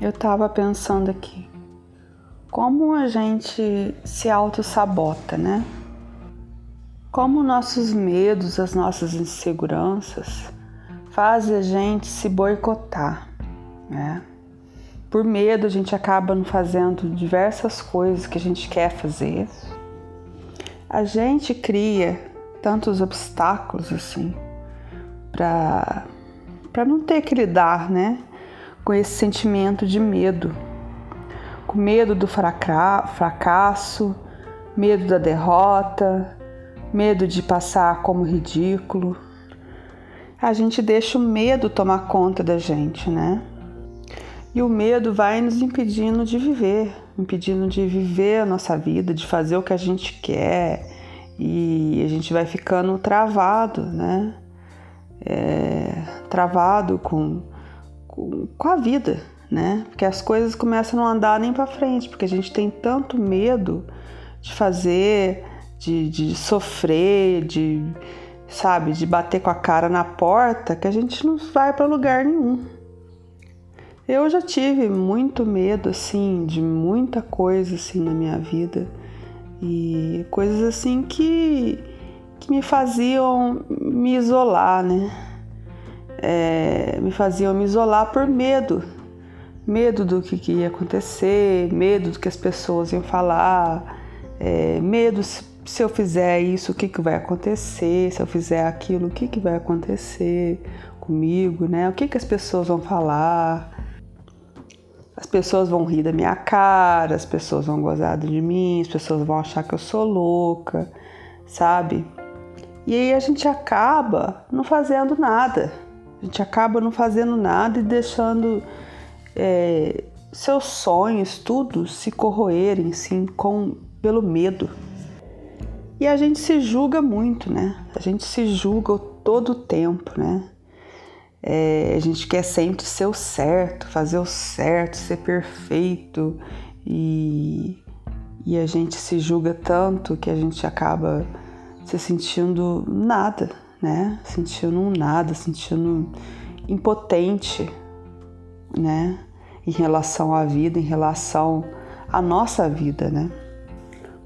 Eu estava pensando aqui, como a gente se auto-sabota, né? Como nossos medos, as nossas inseguranças fazem a gente se boicotar, né? Por medo, a gente acaba não fazendo diversas coisas que a gente quer fazer. A gente cria tantos obstáculos assim para para não ter que lidar, né? Com esse sentimento de medo, com medo do fracasso, medo da derrota, medo de passar como ridículo. A gente deixa o medo tomar conta da gente, né? E o medo vai nos impedindo de viver, impedindo de viver a nossa vida, de fazer o que a gente quer, e a gente vai ficando travado, né? É, travado com com a vida, né? Porque as coisas começam a não andar nem para frente, porque a gente tem tanto medo de fazer, de, de sofrer, de sabe, de bater com a cara na porta, que a gente não vai para lugar nenhum. Eu já tive muito medo assim de muita coisa assim na minha vida e coisas assim que que me faziam me isolar, né? É, me faziam me isolar por medo. Medo do que, que ia acontecer, medo do que as pessoas iam falar, é, medo se, se, eu fizer isso, o que, que vai acontecer, se eu fizer aquilo, o que, que vai acontecer comigo, né? O que, que as pessoas vão falar. As pessoas vão rir da minha cara, as pessoas vão gozar de mim, as pessoas vão achar que eu sou louca, sabe? E aí a gente acaba não fazendo nada. A gente acaba não fazendo nada e deixando é, seus sonhos, tudo, se corroerem, sim, com, pelo medo. E a gente se julga muito, né? A gente se julga todo o tempo, né? É, a gente quer sempre ser o certo, fazer o certo, ser perfeito e, e a gente se julga tanto que a gente acaba se sentindo nada, né? Sentindo um nada, sentindo impotente, né? Em relação à vida, em relação à nossa vida, né?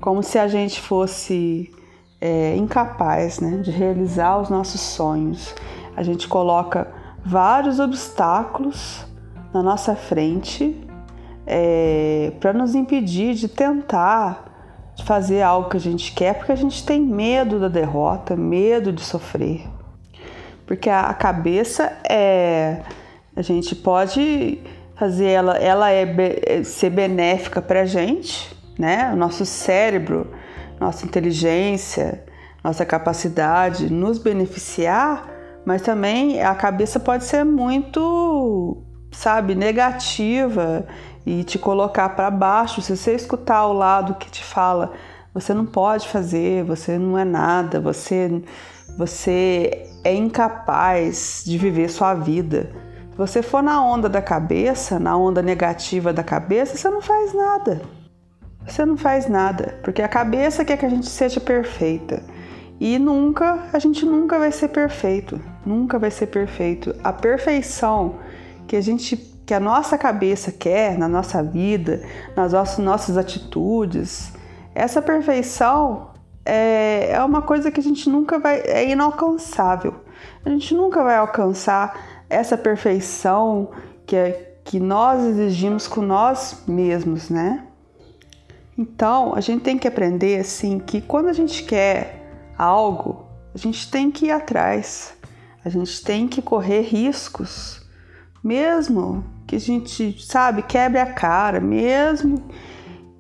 Como se a gente fosse é, incapaz, né? De realizar os nossos sonhos. A gente coloca vários obstáculos na nossa frente é, para nos impedir de tentar fazer algo que a gente quer, porque a gente tem medo da derrota, medo de sofrer. Porque a, cabeça é. A gente pode fazer ela, ela é, é ser benéfica para a gente, né? O nosso cérebro, nossa inteligência, nossa capacidade nos beneficiar, mas também a cabeça pode ser muito, sabe, negativa e te colocar para baixo, se você escutar o lado que te fala, você não pode fazer, você não é nada, você você é incapaz de viver sua vida. Se você for na onda da cabeça, na onda negativa da cabeça, você não faz nada. Você não faz nada, porque a cabeça quer que a gente seja perfeita. E nunca, a gente nunca vai ser perfeito, nunca vai ser perfeito. A perfeição que a gente que a nossa cabeça quer na nossa vida, nas nossas atitudes, essa perfeição é, é uma coisa que a gente nunca vai. é inalcançável. A gente nunca vai alcançar essa perfeição que, é, que nós exigimos com nós mesmos, né? Então, a gente tem que aprender assim que quando a gente quer algo, a gente tem que ir atrás. A gente tem que correr riscos, mesmo que a gente, sabe, quebre a cara mesmo.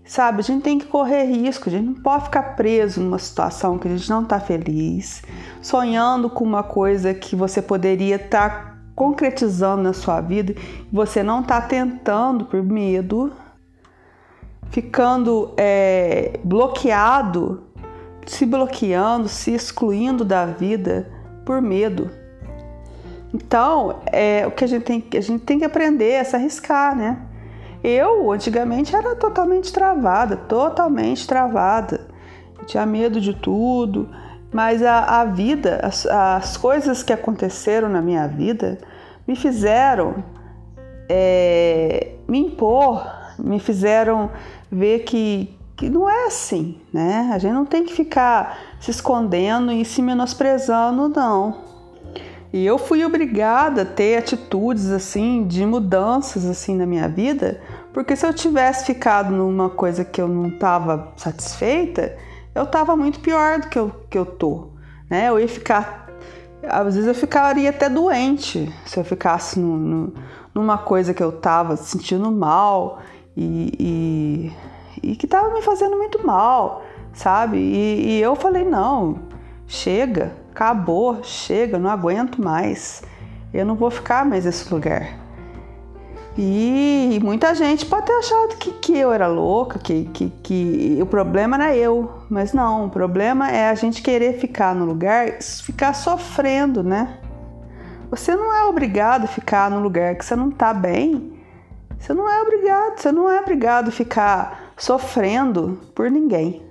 Sabe, a gente tem que correr risco, a gente não pode ficar preso numa situação que a gente não está feliz, sonhando com uma coisa que você poderia estar tá concretizando na sua vida você não está tentando por medo, ficando é, bloqueado, se bloqueando, se excluindo da vida por medo. Então, é, o que a gente tem, a gente tem que aprender é se arriscar, né? Eu, antigamente, era totalmente travada, totalmente travada. Eu tinha medo de tudo, mas a, a vida, as, as coisas que aconteceram na minha vida me fizeram é, me impor, me fizeram ver que, que não é assim, né? A gente não tem que ficar se escondendo e se menosprezando, não. E eu fui obrigada a ter atitudes assim, de mudanças assim na minha vida, porque se eu tivesse ficado numa coisa que eu não estava satisfeita, eu estava muito pior do que eu, que eu tô, né? Eu ia ficar, às vezes eu ficaria até doente se eu ficasse no, no, numa coisa que eu estava sentindo mal e, e, e que estava me fazendo muito mal, sabe? E, e eu falei não, chega, acabou, chega, não aguento mais, eu não vou ficar mais nesse lugar. E muita gente pode ter achado que, que eu era louca, que, que, que o problema era eu. Mas não, o problema é a gente querer ficar no lugar, ficar sofrendo, né? Você não é obrigado a ficar no lugar que você não tá bem. Você não é obrigado, você não é obrigado a ficar sofrendo por ninguém.